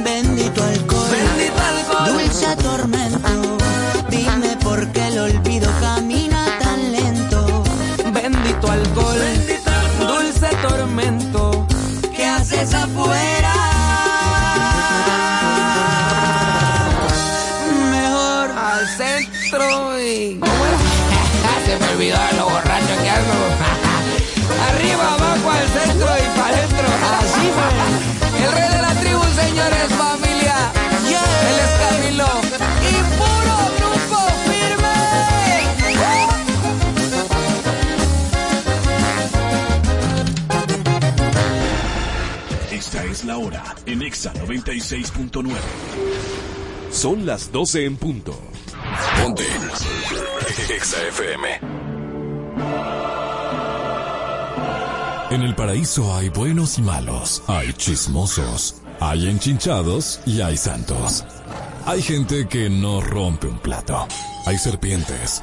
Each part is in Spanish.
Bendito alcohol, Bendito alcohol. dulce tormento. Exa 96.9. Son las 12 en punto. Ponte. Exa FM. En el paraíso hay buenos y malos, hay chismosos, hay enchinchados y hay santos. Hay gente que no rompe un plato. Hay serpientes.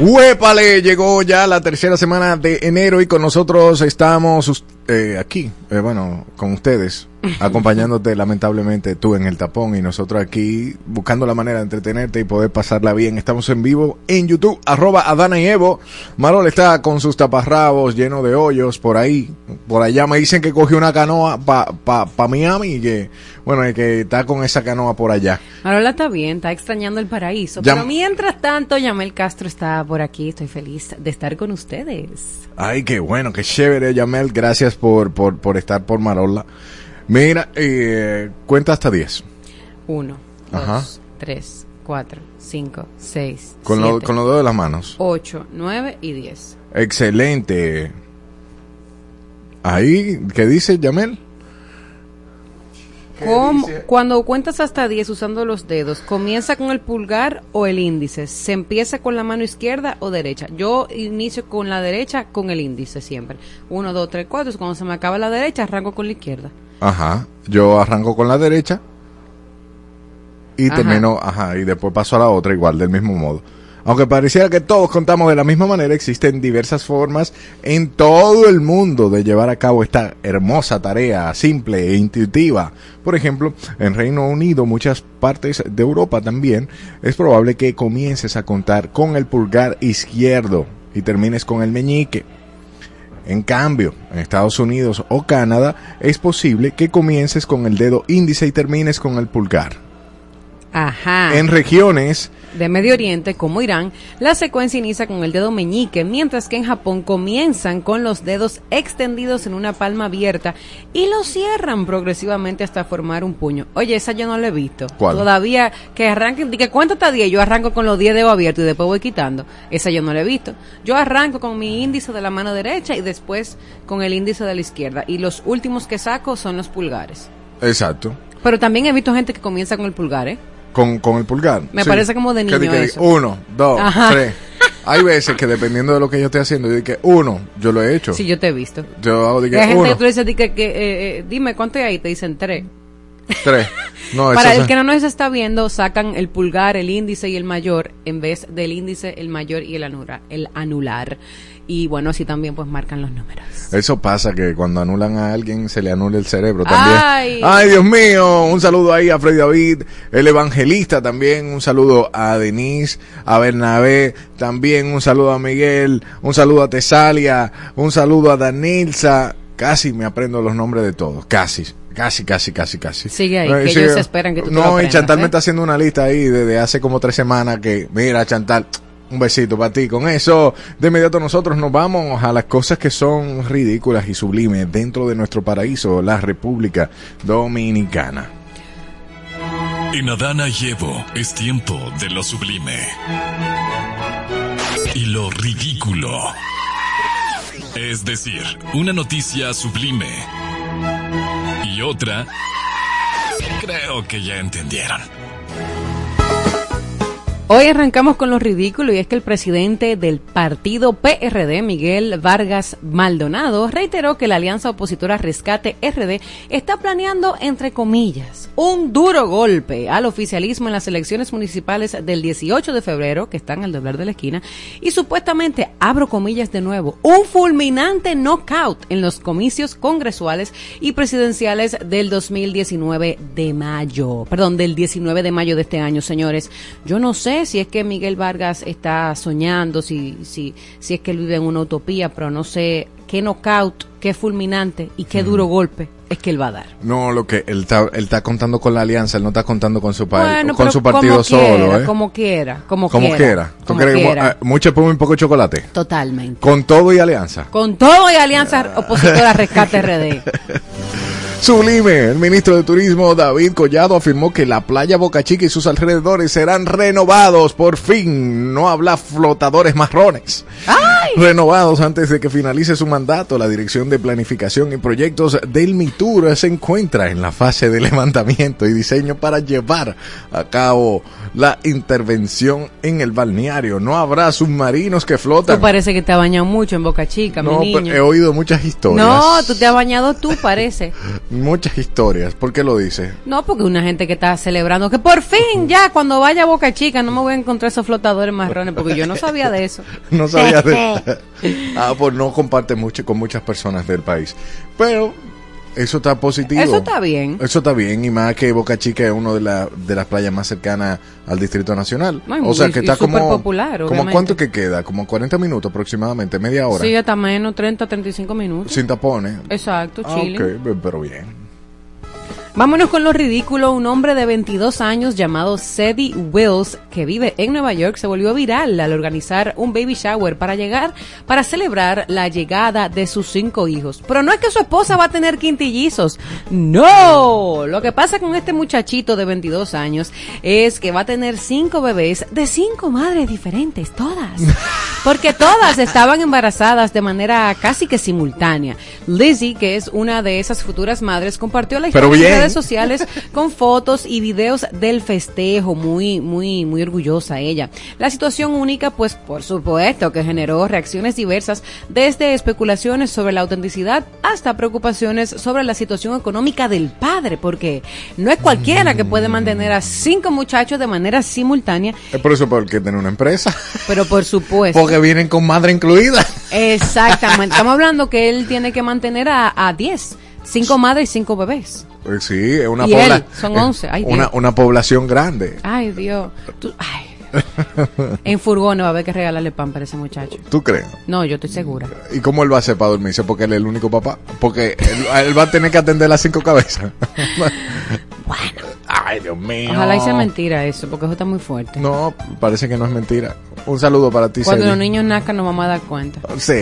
¡Huépale! Llegó ya la tercera semana de enero y con nosotros estamos eh, aquí, eh, bueno, con ustedes, acompañándote lamentablemente tú en el tapón y nosotros aquí buscando la manera de entretenerte y poder pasarla bien. Estamos en vivo en YouTube, arroba Adana y Evo. Marol está con sus taparrabos llenos de hoyos por ahí. Por allá me dicen que cogió una canoa para pa, pa Miami y que, bueno, y que está con esa canoa por allá. Marola está bien, está extrañando el paraíso. Pero mientras tanto, Yamel Castro está por aquí. Estoy feliz de estar con ustedes. Ay, qué bueno, qué chévere, Yamel. Gracias por, por, por estar por Marola. Mira, eh, cuenta hasta 10. Uno, Ajá. dos, tres, cuatro, cinco, seis, Con, lo- siete, con los dedos de las manos. ocho, nueve y diez. Excelente. Ahí, ¿qué dice Yamel? ¿Cómo- Cuando cuentas hasta 10 usando los dedos, ¿comienza con el pulgar o el índice? ¿Se empieza con la mano izquierda o derecha? Yo inicio con la derecha con el índice siempre. Uno, dos, tres, cuatro. Cuando se me acaba la derecha, arranco con la izquierda. Ajá. Yo arranco con la derecha y Ajá. termino, ajá, y después paso a la otra igual, del mismo modo. Aunque pareciera que todos contamos de la misma manera, existen diversas formas en todo el mundo de llevar a cabo esta hermosa tarea simple e intuitiva. Por ejemplo, en Reino Unido, muchas partes de Europa también, es probable que comiences a contar con el pulgar izquierdo y termines con el meñique. En cambio, en Estados Unidos o Canadá es posible que comiences con el dedo índice y termines con el pulgar. Ajá. En regiones, de Medio Oriente, como Irán, la secuencia inicia con el dedo meñique, mientras que en Japón comienzan con los dedos extendidos en una palma abierta y los cierran progresivamente hasta formar un puño. Oye, esa yo no la he visto. ¿Cuál? Todavía que arranquen, que cuéntate a 10, yo arranco con los 10 dedos abiertos y después voy quitando. Esa yo no la he visto. Yo arranco con mi índice de la mano derecha y después con el índice de la izquierda. Y los últimos que saco son los pulgares. exacto, Pero también he visto gente que comienza con el pulgar, ¿eh? Con, con el pulgar. Me parece como de Que niño que eso. Uno, dos, Ajá. tres. Hay veces que dependiendo de lo que yo esté haciendo, yo digo que uno, yo lo he hecho. Sí, yo te he visto. Yo hago que hay gente uno, que tú dices que, que, eh, eh, dime cuánto hay ahí, te dicen tres. tres. No, Para el que no nos está viendo, sacan el pulgar, el índice y el mayor, en vez del índice, el mayor y el anular. El anular. Y bueno, así también pues marcan los números. Eso pasa que cuando anulan a alguien se le anula el cerebro también. Ay. Ay, Dios mío, un saludo ahí a Freddy David, el evangelista también, un saludo a Denise, a Bernabé, también un saludo a Miguel, un saludo a Tesalia, un saludo a Danilza, casi me aprendo los nombres de todos, casi. Casi, casi, casi, casi. Sigue ahí, que sigue. ellos esperan que tú te lo No, y aprendas, Chantal me ¿eh? está haciendo una lista ahí desde hace como tres semanas que, mira, Chantal, Un besito para ti. Con eso, de inmediato nosotros nos vamos a las cosas que son ridículas y sublimes dentro de nuestro paraíso, la República Dominicana. En Adana y Evo es tiempo de lo sublime. Y lo ridículo. Es decir, una noticia sublime. Y otra... Creo que ya entendieron. Hoy arrancamos con lo ridículo y es que el presidente del partido PRD, Miguel Vargas Maldonado, reiteró que la alianza opositora Rescate RD está planeando, entre comillas, un duro golpe al oficialismo en las elecciones municipales del 18 de febrero, que están al doblar de la esquina, y supuestamente, abro comillas de nuevo, un fulminante knockout en los comicios congresuales y presidenciales del 2019 de mayo, perdón, del 19 de mayo de este año, señores. Yo no sé si es que Miguel Vargas está soñando, si, si, si es que él vive en una utopía, pero no sé qué knockout, qué fulminante y qué duro golpe es que él va a dar. No, lo que él está, él está contando con la alianza, él no está contando con su, pa- Bueno, con su partido como solo, quiera, ¿eh? Como quiera, como, Como quiera. quiera. ¿Tú como crees que quiera. eh, mucho espuma y poco chocolate? Totalmente. Con todo y alianza. Con todo y alianza opositora Rescate RD. Sublime, el ministro de Turismo David Collado afirmó que la playa Boca Chica y sus alrededores serán renovados por fin. No habla flotadores marrones. Renovados antes de que finalice su mandato, la Dirección de Planificación y Proyectos del MITUR se encuentra en la fase de levantamiento y diseño para llevar a cabo la intervención en el balneario. No habrá submarinos que Tú flotan. parece que te has bañado mucho en Boca Chica, No, mi niño. he oído muchas historias. No, tú te has bañado tú, parece. Muchas historias. ¿Por qué lo dice? No, porque una gente que está celebrando que por fin ya cuando vaya a Boca Chica no me voy a encontrar esos flotadores marrones porque yo no sabía de eso. No sabía de... ah, pues no comparte mucho con muchas personas del país. Pero eso está positivo. Eso está bien. Eso está bien. Y más que Boca Chica es una de, la- de las playas más cercanas al Distrito Nacional. O sea que y está como... popular, como obviamente. ¿Cuánto que queda? Como 40 minutos aproximadamente, media hora. Sí, hasta menos 30, 35 minutos. Sin tapones. Exacto, Ah, chile. ok, pero bien. Vámonos con lo ridículo. Un hombre de 22 años llamado Sadie Wills, que vive en Nueva York, se volvió viral al organizar un baby shower para llegar, para celebrar la llegada de sus cinco hijos. Pero no es que su esposa va a tener quintillizos. No. Lo que pasa con este muchachito de 22 años es que va a tener cinco bebés de cinco madres diferentes, todas. Porque todas estaban embarazadas de manera casi que simultánea. Lizzie, que es una de esas futuras madres, compartió la Pero historia bien. Redes sociales con fotos y videos del festejo, muy, muy, muy orgullosa ella. La situación única, pues por supuesto que generó reacciones diversas, desde especulaciones sobre la autenticidad hasta preocupaciones sobre la situación económica del padre, porque no es cualquiera que puede mantener a cinco muchachos de manera simultánea, Es por eso porque tiene una empresa. pero por supuesto. Porque vienen con madre incluida. Exactamente. Estamos hablando que él tiene que mantener a, a 10. Cinco madres y cinco bebés. Sí, es una Y él, pobla- son es 11, ay, una, Dios. una población grande. Ay, Dios. Tú- ay. En furgones va a haber que regalarle pan para ese muchacho. ¿Tú crees? No, yo estoy segura. ¿Y cómo él va a hacer para dormirse? Porque él es el único papá. Porque él, él va a tener que atender las cinco cabezas. bueno. Ay, Dios mío. Ojalá y sea mentira eso, porque eso está muy fuerte. No, parece que no es mentira. Un saludo para ti, Cuando Celi. los niños nazcan nos vamos a dar cuenta. Sí.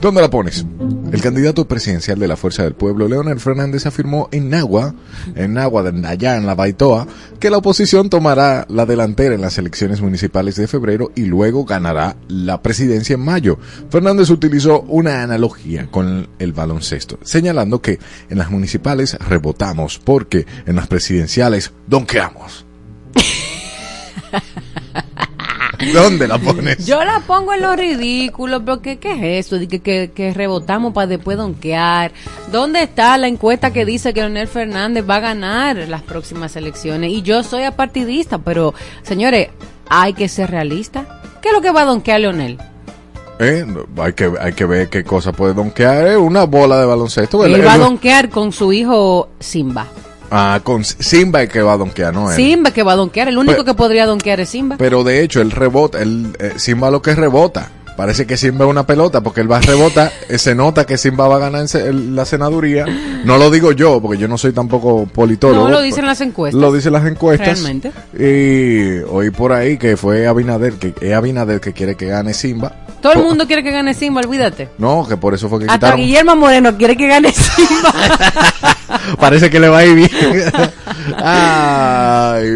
¿Dónde la pones? El candidato presidencial de la Fuerza del Pueblo, Leonel Fernández, afirmó en Nagua, en Nagua, de allá en la Baitoa, que la oposición tomará la delantera en las elecciones municipales de febrero y luego ganará la presidencia en mayo. Fernández utilizó una analogía con el baloncesto, señalando que en las municipales rebotamos porque en las presidenciales donkeamos. ¿Dónde la pones? Yo la pongo en lo ridículo, porque ¿qué es eso? Que, que, que rebotamos para después donkear. ¿Dónde está la encuesta que dice que Leonel Fernández va a ganar las próximas elecciones? Y yo soy apartidista, pero señores, hay que ser realista. ¿Qué es lo que va a donkear Leonel? Eh, hay, que, hay que ver qué cosa puede donkear. eh, una bola de baloncesto. Él va a donkear con su hijo Simba. Ah, con Simba es que va a donkear, no él. Simba que va a donkear, el único Pero- que podría donkear es Simba. Pero de hecho, él rebota. El, eh, Simba lo que rebota. Parece que Simba es una pelota porque él va a rebotar. eh, se nota que Simba va a ganar en la senaduría. No lo digo yo porque yo no soy tampoco politólogo. No, lo dicen las encuestas. Lo dicen las encuestas. Realmente. Y oí por ahí que fue Abinader, que es Abinader que quiere que gane Simba. Todo el mundo quiere que gane Simba, olvídate. No, que por eso fue que Hasta quitaron. Guillermo Moreno quiere que gane Simba. Parece que le va a ir bien.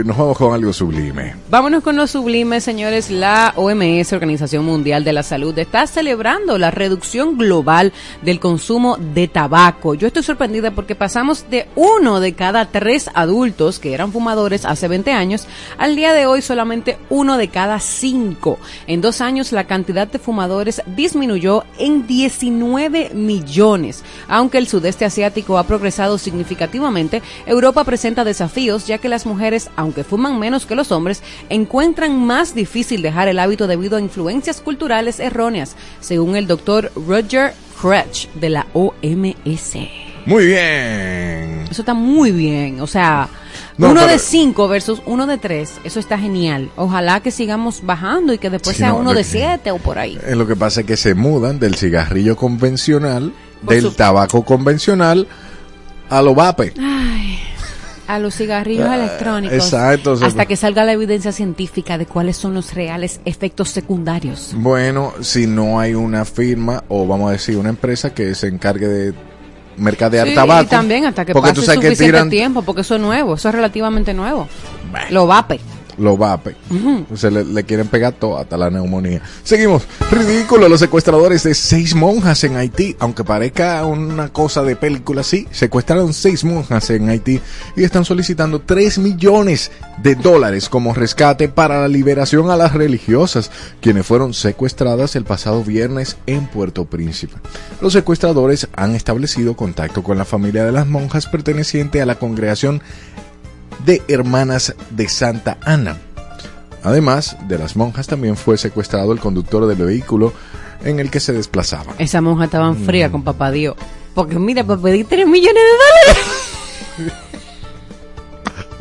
Nos vamos con algo sublime. Vámonos con los sublimes, señores. La OMS, Organización Mundial de la Salud, está celebrando la reducción global del consumo de tabaco. Yo estoy sorprendida porque pasamos de uno de cada tres adultos que eran fumadores hace 20 años al día de hoy solamente uno de cada cinco. En dos años la cantidad de fumadores disminuyó en 19 millones. Aunque el sudeste asiático ha progresado significativamente, Europa presenta desafíos ya que las mujeres, aunque fuman menos que los hombres, encuentran más difícil dejar el hábito debido a influencias culturales erróneas, según el doctor Roger Crutch de la OMS. Muy bien. Eso está muy bien, o sea, No, uno pero- de cinco versus uno de tres, eso está genial. Ojalá que sigamos bajando y que después sea no, uno de que- siete o por ahí. Eh, Lo que pasa es que se mudan del cigarrillo convencional, Por del su- tabaco convencional, a lo vape. Ay, a los cigarrillos Ah, electrónicos. exacto, hasta que salga la evidencia científica de cuáles son los reales efectos secundarios. Bueno, si no hay una firma o vamos a decir una empresa que se encargue de mercadear Sí, tabaco. y también hasta que porque pase tú sabes que tiran tiempo, porque eso es nuevo, eso es relativamente nuevo. Bueno. Lo vape. Lo vape. Se le, le quieren pegar todo, hasta la neumonía. Seguimos. Ridículo, los secuestradores de seis monjas en Haití. Aunque parezca una cosa de película, sí. Secuestraron seis monjas en Haití y están solicitando 3 millones de dólares como rescate para la liberación a las religiosas, quienes fueron secuestradas el pasado viernes en Puerto Príncipe. Los secuestradores han establecido contacto con la familia de las monjas perteneciente a la congregación de Hermanas de Santa Ana. Además de las monjas, también fue secuestrado el conductor del vehículo en el que se desplazaban. Esa monja estaba Mm. fría con papá Dios. Porque mira, para pedir 3 millones de dólares.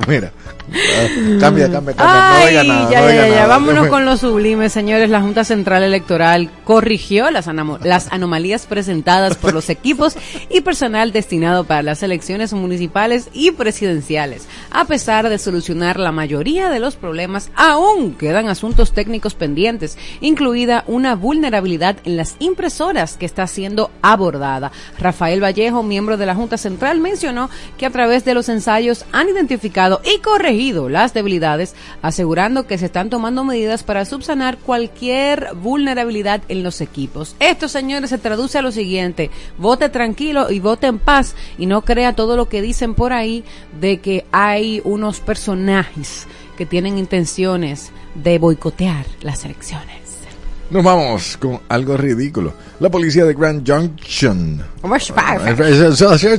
Mira, cambia, cambia, cambia. no Ay, diga nada. ya, no ya, ya, nada. Vámonos con los sublimes, señores. La Junta Central Electoral corrigió las, las anomalías presentadas por los equipos y personal destinado para las elecciones municipales y presidenciales. A pesar de solucionar la mayoría de los problemas, aún quedan asuntos técnicos pendientes, incluida una vulnerabilidad en las impresoras que está siendo abordada. Rafael Vallejo, miembro de la Junta Central, mencionó que a través de los ensayos han identificado y corregido las debilidades, asegurando que se están tomando medidas para subsanar cualquier vulnerabilidad en los equipos. Esto, señores, se traduce a lo siguiente, vote tranquilo y vote en paz y no crea todo lo que dicen por ahí de que hay unos personajes que tienen intenciones de boicotear las elecciones. Nos vamos con algo ridículo. La policía de Grand Junction Pues,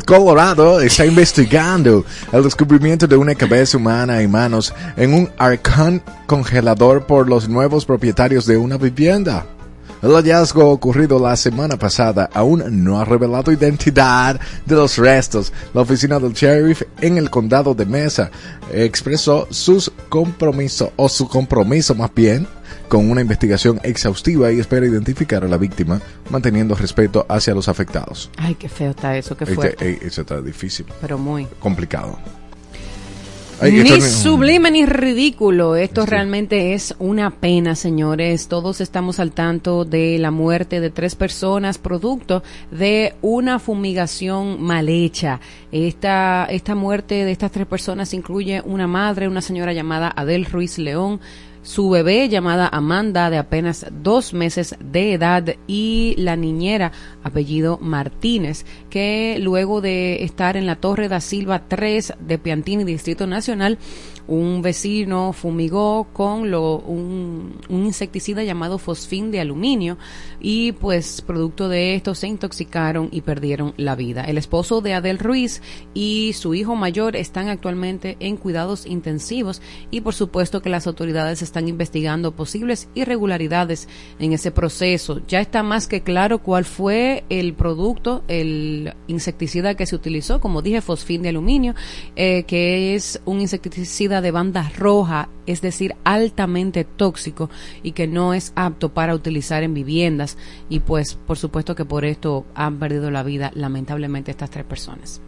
Colorado está investigando el descubrimiento de una cabeza humana y manos en un arcán congelador por los nuevos propietarios de una vivienda. El hallazgo ocurrido la semana pasada aún no ha revelado identidad de los restos. La oficina del sheriff en el condado de Mesa expresó sus compromiso o su compromiso más bien con una investigación exhaustiva y espera identificar a la víctima manteniendo respeto hacia los afectados. Ay, qué feo está eso, qué Este, fuerte. eh, eso está difícil, Pero muy. complicado. Ay, Ni sublime ni ridículo. Esto Sí. realmente es una pena, señores. Todos estamos al tanto de la muerte de tres personas producto de una fumigación mal hecha. Esta, esta muerte de estas tres personas incluye una madre, una señora llamada Adel Ruiz León, su bebé llamada Amanda de apenas dos meses de edad y la niñera apellido Martínez que luego de estar en la Torre da Silva 3 de Piantini Distrito Nacional un vecino fumigó con lo, un, insecticida llamado fosfín de aluminio y pues producto de esto se intoxicaron y perdieron la vida. El esposo de Adel Ruiz y su hijo mayor están actualmente en cuidados intensivos y por supuesto que las autoridades están investigando posibles irregularidades en ese proceso. Ya está más que claro cuál fue el producto, el insecticida que se utilizó, como dije, fosfín de aluminio, eh, que es un insecticida de banda roja, es decir, altamente tóxico y que no es apto para utilizar en viviendas y pues por supuesto que por esto han perdido la vida lamentablemente estas tres personas.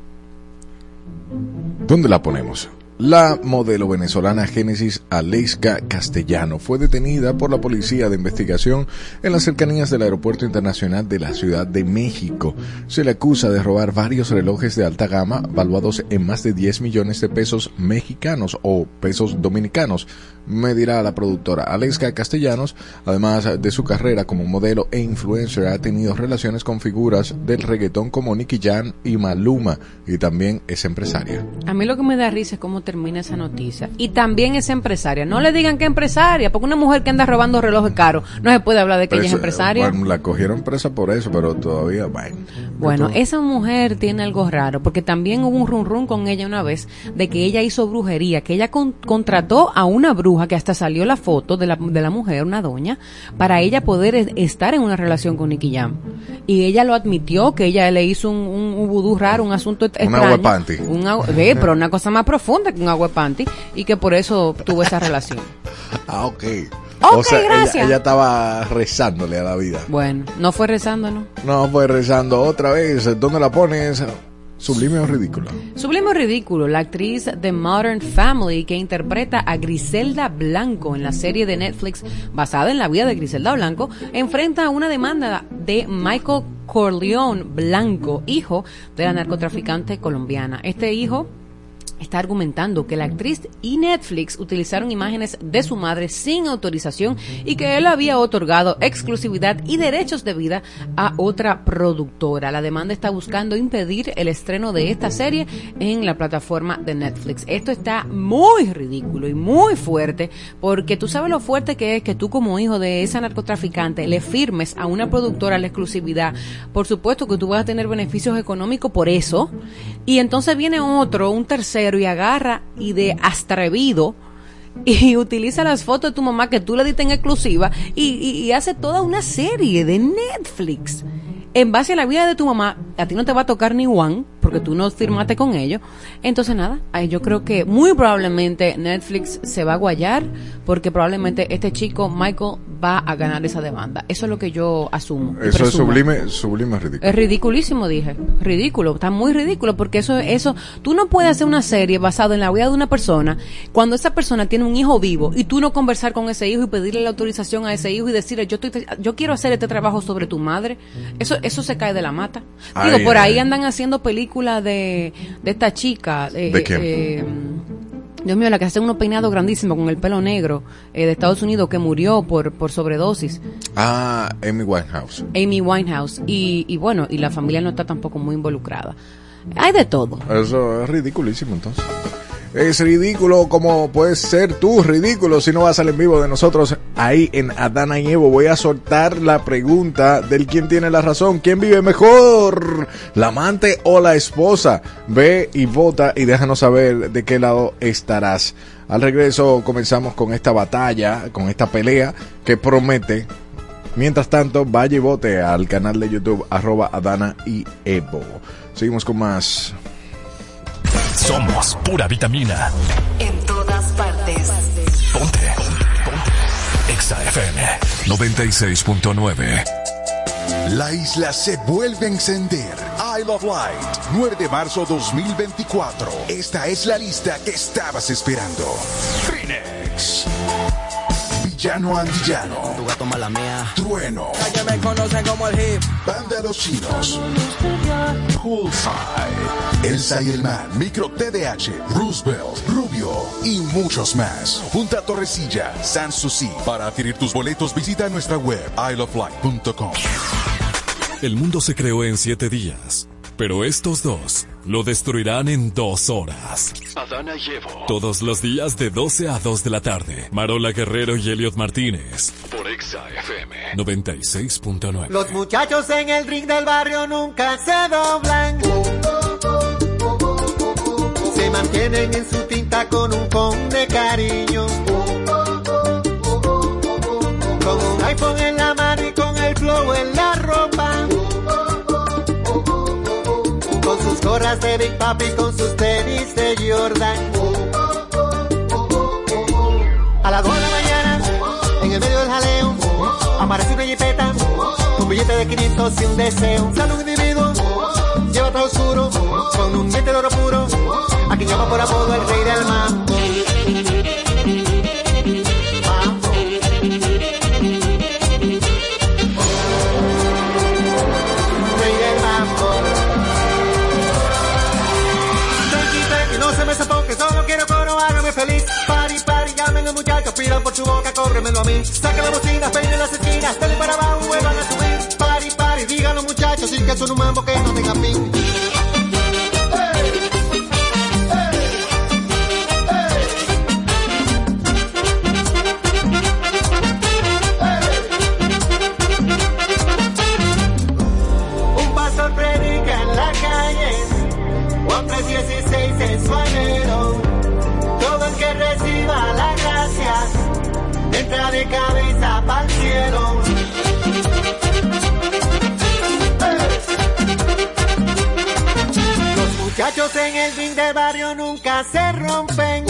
¿Dónde la ponemos? La modelo venezolana Génesis Aleiska Castellano fue detenida por la Policía de Investigación en las cercanías del Aeropuerto Internacional de la Ciudad de México. Se le acusa de robar varios relojes de alta gama valuados en más de 10 millones de pesos mexicanos o pesos dominicanos, me dirá la productora Aleiska Castellanos. Además de su carrera como modelo e influencer, ha tenido relaciones con figuras del reggaetón como Nicky Jan y Maluma y también es empresaria. A mí lo que me da risa es cómo termina esa noticia. Y también es empresaria. No le digan que empresaria, porque una mujer que anda robando relojes caros no se puede hablar de que ella es empresaria. Bueno, la cogieron presa por eso, pero todavía, bueno. Bueno, esa mujer tiene algo raro, porque también hubo un run run con ella una vez de que ella hizo brujería, que ella contrató a una bruja que hasta salió la foto de la, de la mujer, una doña, para ella poder estar en una relación con Nicky Jam. Y ella lo admitió, que ella le hizo un, un, vudú raro, un asunto extraño. Un agua panty. Un pero una cosa más profunda que un agua panty, y que por eso tuvo esa relación. ah, ok. Ok, gracias. Ella, estaba rezándole a la vida. Bueno, no fue rezando, ¿no? No fue rezando otra vez. ¿Dónde la pones? Sublime o ridículo. Sublime o ridículo. La actriz de Modern Family que interpreta a Griselda Blanco en la serie de Netflix basada en la vida de Griselda Blanco enfrenta una demanda de Michael Corleone Blanco, hijo de la narcotraficante colombiana. Este hijo está argumentando que la actriz y Netflix utilizaron imágenes de su madre sin autorización y que él había otorgado exclusividad y derechos de vida a otra productora. La demanda está buscando impedir el estreno de esta serie en la plataforma de Netflix. Esto está muy ridículo y muy fuerte porque tú sabes lo fuerte que es que tú como hijo de esa narcotraficante le firmes a una productora la exclusividad. Por supuesto que tú vas a tener beneficios económicos por eso. Y entonces viene otro, un tercero, y agarra y de atrevido y utiliza las fotos de tu mamá que tú le diste en exclusiva y, y hace toda una serie de Netflix en base a la vida de tu mamá, a ti no te va a tocar ni one, porque tú no firmaste con ellos. Entonces, nada, yo creo que muy probablemente Netflix se va a guayar, porque probablemente este chico, Michael, va a ganar esa demanda. Eso es lo que yo asumo. Eso es sublime, sublime ridículo. Es ridiculísimo, dije. Ridículo, está muy ridículo, porque eso, eso, tú no puedes hacer una serie basada en la vida de una persona cuando esa persona tiene un hijo vivo y tú no conversar con ese hijo y pedirle la autorización a ese hijo y decirle, yo, estoy, yo quiero hacer este trabajo sobre tu madre. Eso, eso se cae de la mata. Digo, por ahí andan haciendo películas de, de esta chica. ¿De eh, Dios mío, la que hace unos peinados grandísimos con el pelo negro eh, de Estados Unidos que murió por, por sobredosis. Ah, Amy Winehouse. Amy Winehouse. Y, y bueno, y la familia no está tampoco muy involucrada. Hay de todo. Eso es ridiculísimo entonces. Es ridículo como puedes ser tú ridículo si no vas al en vivo de nosotros ahí en Adana y Evo. Voy a soltar la pregunta del quién tiene la razón. ¿Quién vive mejor? ¿La amante o la esposa? Ve y vota y déjanos saber de qué lado estarás. Al regreso comenzamos con esta batalla, con esta pelea que promete. Mientras tanto, vaya y vote al canal de YouTube arroba Adana y Evo. Seguimos con más. Somos pura vitamina. En todas partes. Ponte. Ponte. Exa FM 96.9. La isla se vuelve a encender. Isle of Light, 9 de marzo 2024. Esta es la lista que estabas esperando. Phoenix. Villano Antillano. Tu gato mala mía. Trueno. Ya me conocen como el hip. Banda de los chinos. Poolside. Elsa y el Man. Micro TDH. Roosevelt. Rubio. Y muchos más. Junta Torrecilla. San Susi. Para adquirir tus boletos visita nuestra web. isleoflight.com. El mundo se creó en siete días, pero estos dos lo destruirán en dos horas. Adana Llevo. Todos los días de 12 a 2 de la tarde. Marola Guerrero y Elliot Martínez. Por Exa FM. 96.9. Los muchachos en el ring del barrio nunca se doblan. Se mantienen en su tinta con un con de cariño. Con un iPhone en la mano y con el flow en la de Big Papi con sus tenis de Jordan. A las 2 de la mañana, en el medio del jaleo, aparece una jipeta con billete de 500 y un deseo. Sale un individuo, lleva todo oscuro, con un diente de oro puro, a quien llama por apodo el rey del mar. Córremelo a mí. Saca la bocina, peine las esquinas, dale para abajo, vuelvan a subir. Pari, pari, digan los muchachos, y que son un mambo que no tenga fin. Entra de cabeza para el cielo. Los muchachos en el ring del barrio nunca se rompen.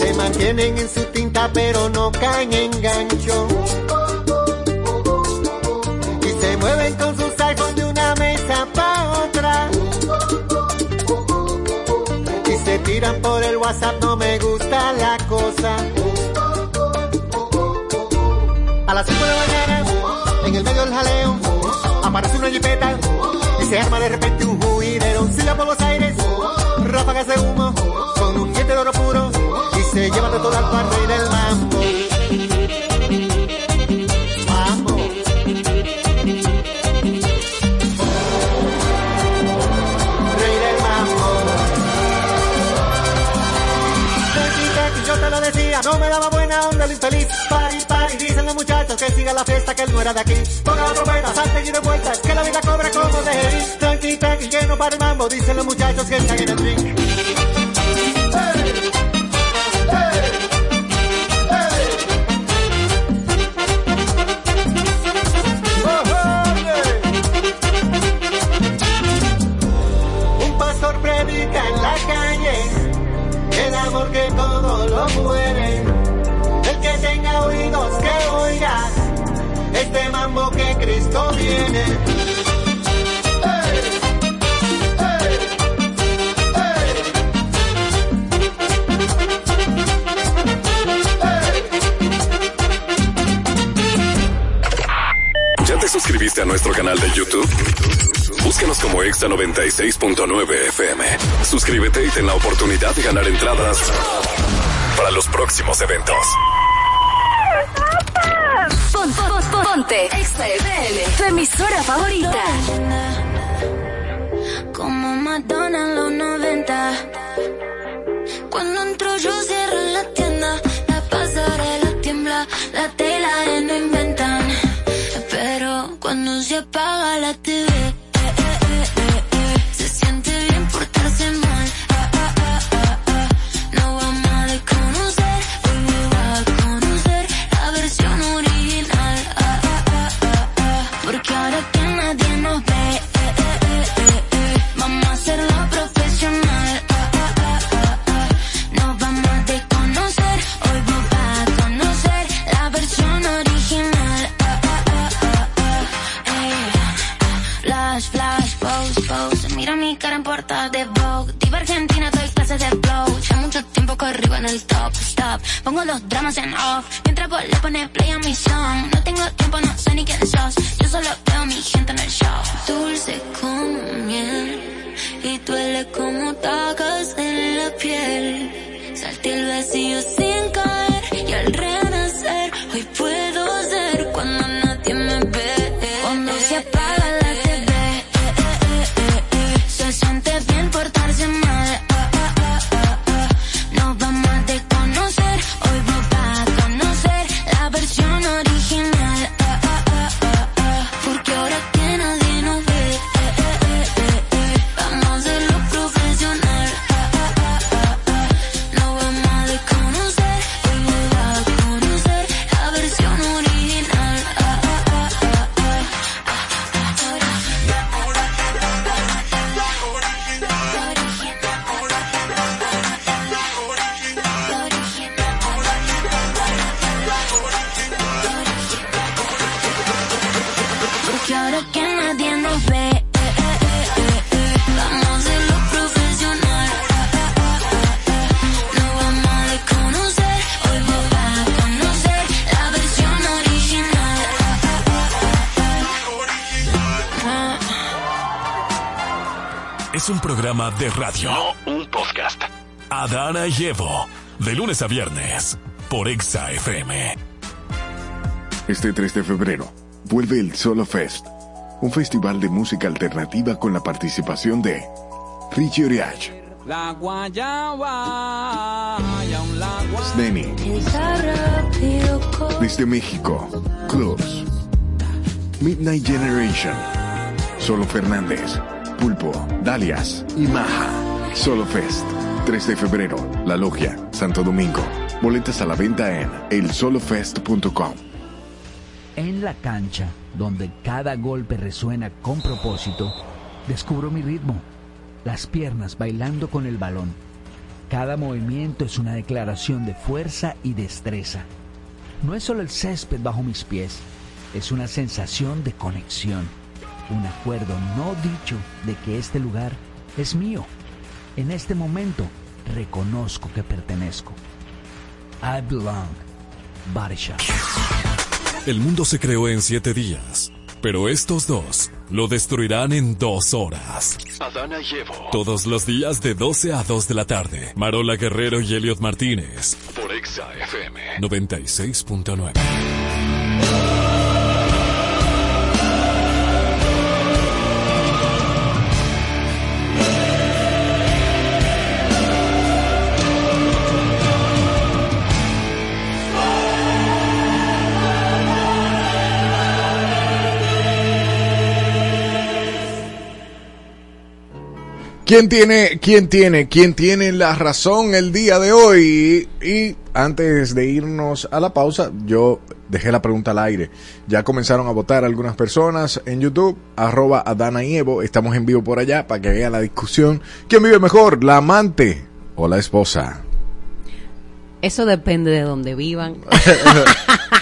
Se mantienen en su tinta pero no caen en gancho y se mueven con sus iPhones de una mesa pa' otra. Y se tiran por el WhatsApp, no me gusta la cosa. A las 5 de la mañana, en el medio del jaleo, aparece una jipeta y se arma de repente un juidero. Silla por los aires, ráfagas de humo, con un diente de oro puro y se lleva de todo al par rey del infeliz. Pari, pari, dicen los muchachos que siga la fiesta, que él no era de aquí. Ponga la trompeta, salte y de vuelta, que la vida cobra como de ir. Tranqui, tranqui, que no para el mambo, dicen los muchachos que están en el el amor que todo lo muere. Que oiga este mambo que Cristo viene. ¿Ya te suscribiste a nuestro canal de YouTube? Búscanos como Exa96.9 FM. Suscríbete y ten la oportunidad de ganar entradas para los próximos eventos. Ponte tu emisora favorita. Como Madonna en los 90. Cuando entro yo cierro la tienda, la pasarela tiembla, la tela no inventan. Pero cuando se apaga la TV, Mientras vos de radio, no un podcast. Adana y Evo, de lunes a viernes, por Exa FM. Este 3 de febrero vuelve el Solo Fest, un festival de música alternativa con la participación de Richie Oriach, La guayaba y aún la. Sneni, desde México, Clubs, Midnight Generation, Solo Fernández, Pulpo, Dalias y Maja. Solo Fest, 3 de febrero, La Logia, Santo Domingo. Boletas a la venta en elsolofest.com. En la cancha, donde cada golpe resuena con propósito, descubro mi ritmo, las piernas bailando con el balón. Cada movimiento es una declaración de fuerza y destreza. No es solo el césped bajo mis pies, es una sensación de conexión, un acuerdo no dicho de que este lugar es mío. En este momento reconozco que pertenezco. I belong. Body Shop. El mundo se creó en siete días, pero estos dos lo destruirán en dos horas. Adana y Evo. Todos los días de 12 a 2 de la tarde. Marola Guerrero y Elliot Martínez. Por Exa FM. 96.9. ¿Quién tiene, quién tiene, quién tiene la razón el día de hoy? Y antes de irnos a la pausa, yo dejé la pregunta al aire. Ya comenzaron a votar algunas personas en YouTube, arroba Adana y Evo. Estamos en vivo por allá para que vean la discusión. ¿Quién vive mejor, la amante o la esposa? Eso depende de donde vivan.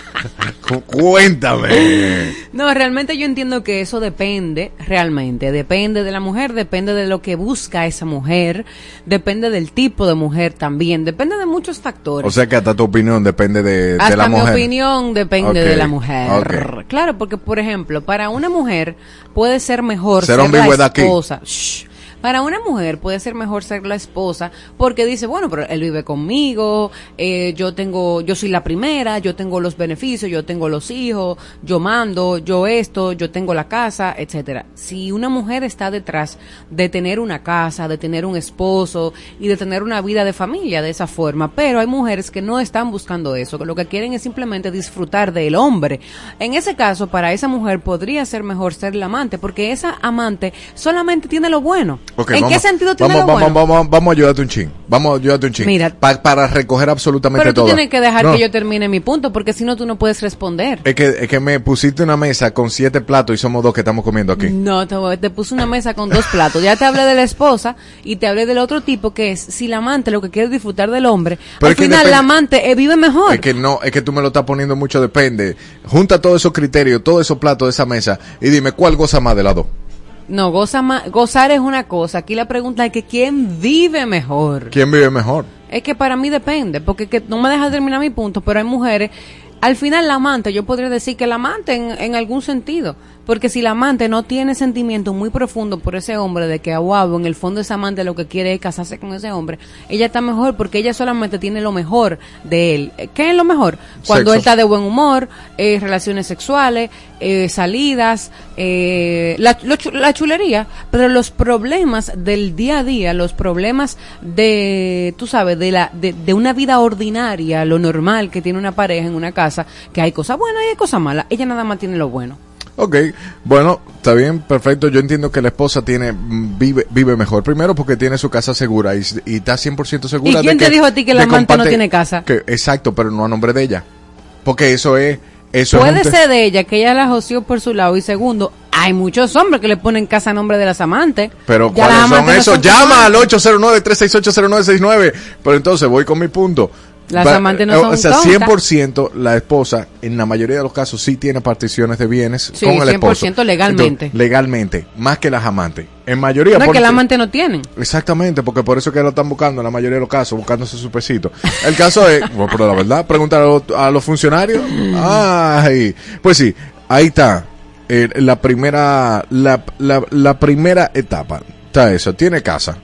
Cu- Cuéntame. No, realmente yo entiendo que eso depende, realmente, depende de la mujer, depende de lo que busca esa mujer, depende del tipo de mujer también, depende de muchos factores. O sea que hasta tu opinión depende de, de Hasta la mi mujer. opinión depende de la mujer. Claro, porque por ejemplo, para una mujer puede ser mejor Ser ser, la aquí. esposa. Shh. Para una mujer puede ser mejor ser la esposa porque dice, bueno, pero él vive conmigo, eh, yo tengo, yo soy la primera, yo tengo los beneficios, yo tengo los hijos, yo mando, yo esto, yo tengo la casa, etcétera. Si una mujer está detrás de tener una casa, de tener un esposo y de tener una vida de familia de esa forma, pero hay mujeres que no están buscando eso, que lo que quieren es simplemente disfrutar del hombre. En ese caso, para esa mujer podría ser mejor ser la amante, porque esa amante solamente tiene lo bueno. ¿En qué sentido tiene vamos, lo vamos, bueno? Vamos, vamos a ayudarte un chin. Vamos a ayudarte un chin. Mira. Pa- para recoger absolutamente Pero tú todo. tienes que dejar No, que yo termine mi punto, porque si no tú no puedes responder. Es que, es que me pusiste una mesa con siete platos y somos dos que estamos comiendo aquí. No, te, te puse una mesa con dos platos. Ya te hablé de la esposa y te hablé del otro tipo que es si la amante lo que quiere es disfrutar del hombre. Pero al final la amante eh, vive mejor. Es que no, es que tú me lo estás poniendo mucho depende. Junta todos esos criterios, todos esos platos de esa mesa y dime cuál goza más de las dos. No, goza ma- gozar es una cosa. Aquí la pregunta es que quién vive mejor. ¿Quién vive mejor? Es que para mí depende, porque que no me deja terminar mi punto, pero hay mujeres, al final la amante, yo podría decir que la amante en, en algún sentido, porque si la amante no tiene sentimiento muy profundo por ese hombre, de que a guau, en el fondo esa amante lo que quiere es casarse con ese hombre, ella está mejor porque ella solamente tiene lo mejor de él. Eh, ¿Qué es lo mejor? Cuando Sexo. él está de buen humor, eh, relaciones sexuales, eh, salidas, eh, la, lo la chulería, pero los problemas del día a día, los problemas de, tú sabes, de, la, de, de una vida ordinaria, lo normal que tiene una pareja en una casa, que hay cosas buenas y hay cosas malas, ella nada más tiene lo bueno. Ok, bueno, está bien, perfecto. Yo entiendo que la esposa tiene vive vive mejor. Primero porque tiene su casa segura y, y está 100% segura ¿Y de quién te que- dijo a ti que la de amante no tiene casa? que- exacto, pero no a nombre de ella. Porque eso es... Eso es Puede te- ser de ella que ella la joció por su lado y segundo, hay muchos hombres que le ponen casa a nombre de las amantes. Pero Ya ¿cuáles son no esos? Llama al 809-368-0969. Pero entonces voy con mi punto. Las amantes no eh, son O sea, tontas. 100% la esposa, en la mayoría de los casos, sí tiene particiones de bienes Sí, con el esposo. 100% legalmente. Entonces, legalmente, más que las amantes. En mayoría... No es que porque- la amante no tienen. Exactamente, porque por eso que lo están buscando en la mayoría de los casos, buscándose su pesito. El caso es, bueno, pero la verdad, preguntar a, los- a los funcionarios. Ay, pues sí, ahí está. eh, la primera, la, la, la primera etapa. está eso? Tiene casa,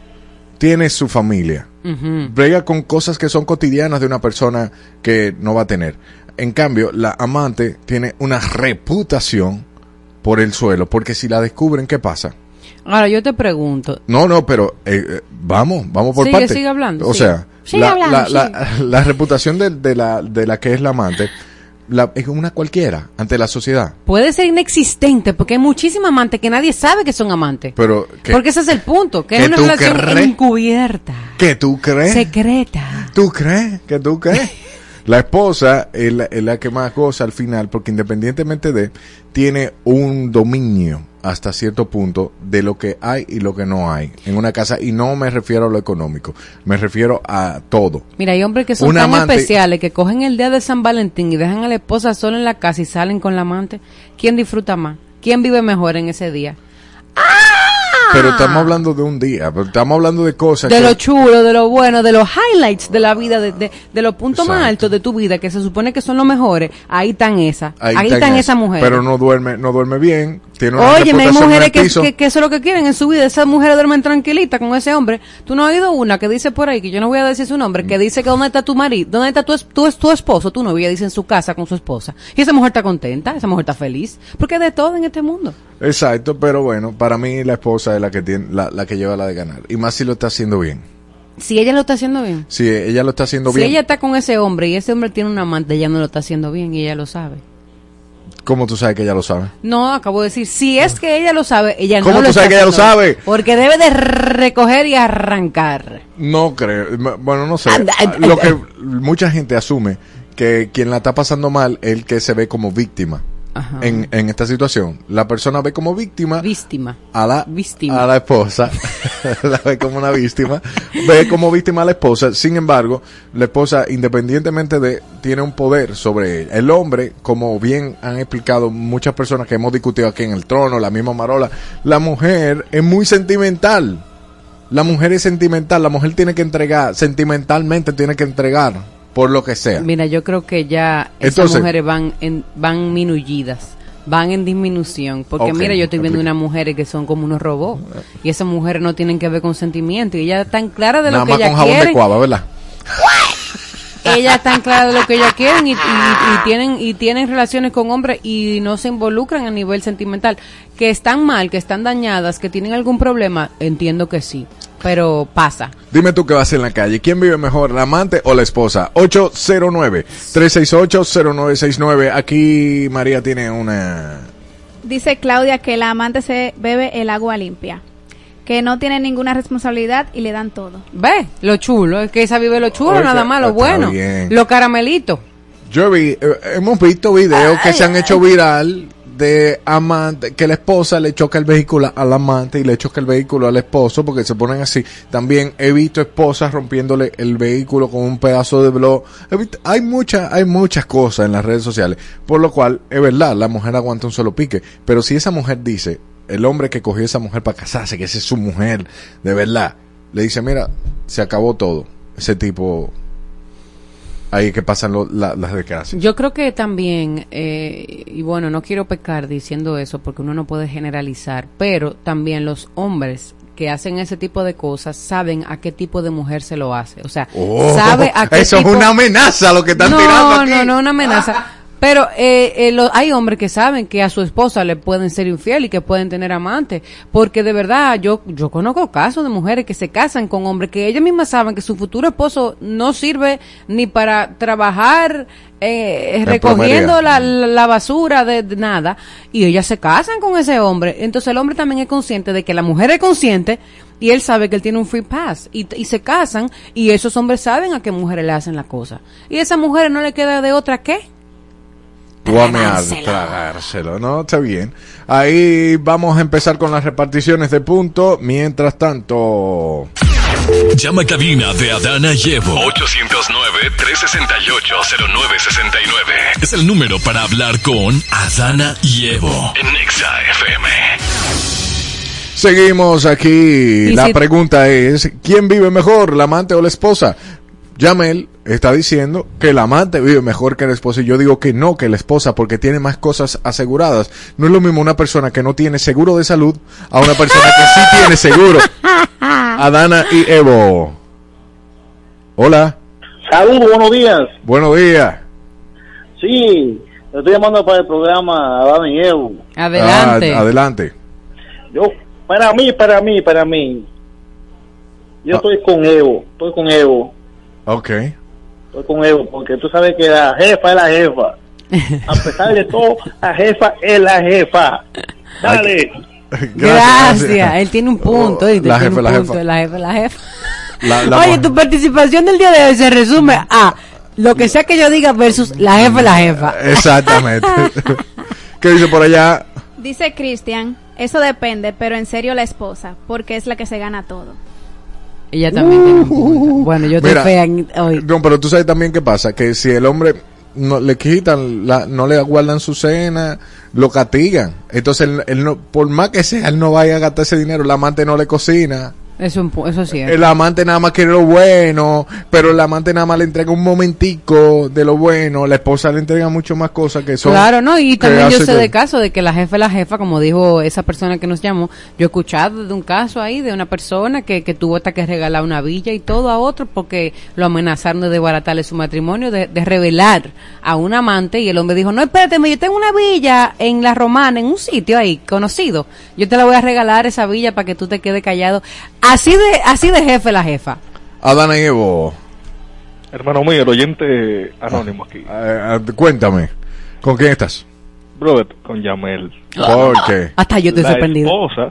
tiene su familia, Ujú. brega con cosas que son cotidianas de una persona que no va a tener. En cambio, la amante tiene una reputación por el suelo, porque si la descubren, ¿qué pasa? Ahora yo te pregunto, No, no, pero eh, eh, vamos, vamos por Sigue, partes. sigue hablando, O sigue. sea, Sigue la, hablando, la, la- la reputación de, de la, de la que es la amante la, es una cualquiera ante la sociedad. puede ser inexistente porque hay muchísimas amantes que nadie sabe que son amantes. Pero, ¿qué, Porque ese es el punto, que ¿Qué es una relación crees? encubierta, ¿qué tú crees? secreta. ¿Tú crees? ¿Qué tú crees? La esposa es la, es la que más goza al final, porque independientemente de, tiene un dominio hasta cierto punto de lo que hay y lo que no hay en una casa. Y no me refiero a lo económico, me refiero a todo. Mira, hay hombres que son Un tan amante- especiales que cogen el día de San Valentín y dejan a la esposa sola en la casa y salen con la amante. ¿Quién disfruta más? ¿Quién vive mejor en ese día? Pero estamos hablando de un día, pero estamos hablando de cosas De que- lo chulo, de lo bueno, de los highlights de la vida, de, de, de los puntos más altos de tu vida, que se supone que son los mejores. Ahí están esas. Ahí, está están esas mujeres. Pero no duerme, no duerme bien, tiene una Oye, hay mujeres que, que, que eso es lo que quieren en su vida. Esas mujeres duermen tranquilitas con ese hombre. Tú no has oído una que dice por ahí, que yo no voy a decir su nombre, que dice que dónde está tu marido, dónde está tu, es- tu, tu esposo, tu novia, dice en su casa con su esposa. Y esa mujer está contenta, esa mujer está feliz. Porque hay de todo en este mundo. Exacto, pero bueno, para mí la esposa es la que tiene, la, la que lleva la de ganar. Y más si lo está haciendo bien. Si ella lo está haciendo bien. Si ella lo está haciendo Si bien, ella está con ese hombre y ese hombre tiene un amante, ella no lo está haciendo bien y ella lo sabe. ¿cómo tú sabes que ella lo sabe? No, acabo de decir, si es que ella lo sabe, ella no ¿Cómo lo tú está sabes que ella lo sabe? Porque debe de recoger y arrancar. No creo. Bueno, no sé. Anda, Lo que mucha gente asume que quien la está pasando mal es el que se ve como víctima. En, en esta situación. La persona ve como víctima Víctima. a la, Víctima. a la esposa, la ve como una víctima, ve como víctima a la esposa, sin embargo, la esposa independientemente de, tiene un poder sobre ella. El hombre, como bien han explicado muchas personas que hemos discutido aquí en el trono, la misma Marola, la mujer es muy sentimental. La mujer es sentimental, la mujer tiene que entregar, sentimentalmente tiene que entregar, por lo que sea. Mira, yo creo que ya esas mujeres van en, van minullidas, van en disminución. Porque mira, yo estoy viendo unas mujeres que son como unos robots. Y esas mujeres no tienen que ver con sentimientos. Y ellas están claras de Nada lo que más con ellas jabón de quieren. cuava, ¿verdad? Ellas están claras de lo que ellas quieren y, y- y tienen y tienen relaciones con hombres y no se involucran a nivel sentimental. Que están mal, que están dañadas, que tienen algún problema, entiendo que sí. Pero pasa. Dime tú qué vas en la calle. ¿Quién vive mejor, la amante o la esposa? 809-368-0969. Aquí María tiene una... Dice Claudia que la amante se bebe el agua limpia, que no tiene ninguna responsabilidad y le dan todo. Ve, lo chulo, es que esa vive lo chulo, Oye, nada más, lo bueno. bien. Lo caramelito. Yo vi, eh, hemos visto videos que se han hecho viral de amante, que la esposa le choca el vehículo al amante y le choca el vehículo al esposo porque se ponen así. También he visto esposas rompiéndole el vehículo con un pedazo de blog. He visto- hay muchas, hay muchas cosas en las redes sociales, por lo cual es verdad, la mujer aguanta un solo pique, pero si esa mujer dice, el hombre que cogió a esa mujer para casarse, que esa es su mujer, de verdad, le dice, mira, se acabó todo, ese tipo, ahí que pasan lo- la- las desgracias. Yo creo que también, eh, y bueno, no quiero pecar diciendo eso porque uno no puede generalizar, pero también los hombres que hacen ese tipo de cosas saben a qué tipo de mujer se lo hace. O sea, Oh, sabe a qué eso tipo- es una amenaza lo que están no, tirando aquí. No, no, una amenaza. Pero eh, eh, lo- hay hombres que saben que a su esposa le pueden ser infiel y que pueden tener amantes. Porque de verdad, yo, yo conozco casos de mujeres que se casan con hombres que ellas mismas saben que su futuro esposo no sirve ni para trabajar eh, En recogiendo la, la, la basura de, de nada. Y ellas se casan con ese hombre. Entonces el hombre también es consciente de que la mujer es consciente y él sabe que él tiene un free pass y, y se casan y esos hombres saben a qué mujeres le hacen la cosa. Y a esas mujeres no le queda de otra que Guamear, tragárselo, ¿no? Está bien. Ahí vamos a empezar con las reparticiones de puntos. Mientras tanto... Llama a cabina de Adana y Evo. 809-368-0969. Es el número para hablar con Adana y Evo. En Nexa FM. Seguimos aquí. La si- pregunta es, ¿quién vive mejor, la amante o la esposa? Yamel está diciendo que el amante vive mejor que la esposa y yo digo que no, que la esposa porque tiene más cosas aseguradas. No es lo mismo una persona que no tiene seguro de salud a una persona que sí tiene seguro. Adana y Evo. Hola. Saludos, buenos días. Buenos días. Sí, le estoy llamando para el programa Adán y Evo. Adelante. Ah, adelante. Yo, para mí, para mí, para mí. Yo Ah. estoy con Evo, estoy con Evo, Ok. estoy con Evo, porque tú sabes que la jefa es la jefa. A pesar de todo, la jefa es la jefa. Dale. Gracias. Él tiene un punto. La Tiene jefa, un la punto, jefa. La jefa, la jefa. La- la Oye, mujer- tu participación del día de hoy se resume a lo que sea que yo diga versus la jefa es la jefa. Exactamente. ¿Qué dice por allá? Dice Cristian, eso depende, pero en serio la esposa, porque es la que se gana todo. Ella también tiene un punto. Bueno, yo estoy Mira, fea en- hoy. No, pero tú sabes también qué pasa, que si el hombre no le quitan, la, no le guardan su cena, lo castigan. Entonces, él, él no, por más que sea, él no vaya a gastar ese dinero, el amante no le cocina. Eso, es un pu- eso sí es. El amante nada más quiere lo bueno, pero el amante nada más le entrega un momentico de lo bueno, la esposa le entrega mucho más cosas que son. Claro, ¿no? Y también yo sé que- de caso de que la jefa la jefa, como dijo esa persona que nos llamó. Yo he escuchado de un caso ahí de una persona que, que tuvo hasta que regalar una villa y todo a otro porque lo amenazaron de desbaratarle su matrimonio, de, de revelar a un amante y el hombre dijo, no, espérate, yo tengo una villa en La Romana, en un sitio ahí conocido. Yo te la voy a regalar esa villa para que tú te quedes callado. Así de, así de jefe la jefa. Adana y Evo, Hermano mío, el oyente anónimo aquí. eh, eh, cuéntame, ¿con quién estás? Brother, con Yamel. ¿Por qué? Hasta yo estoy la sorprendido. esposa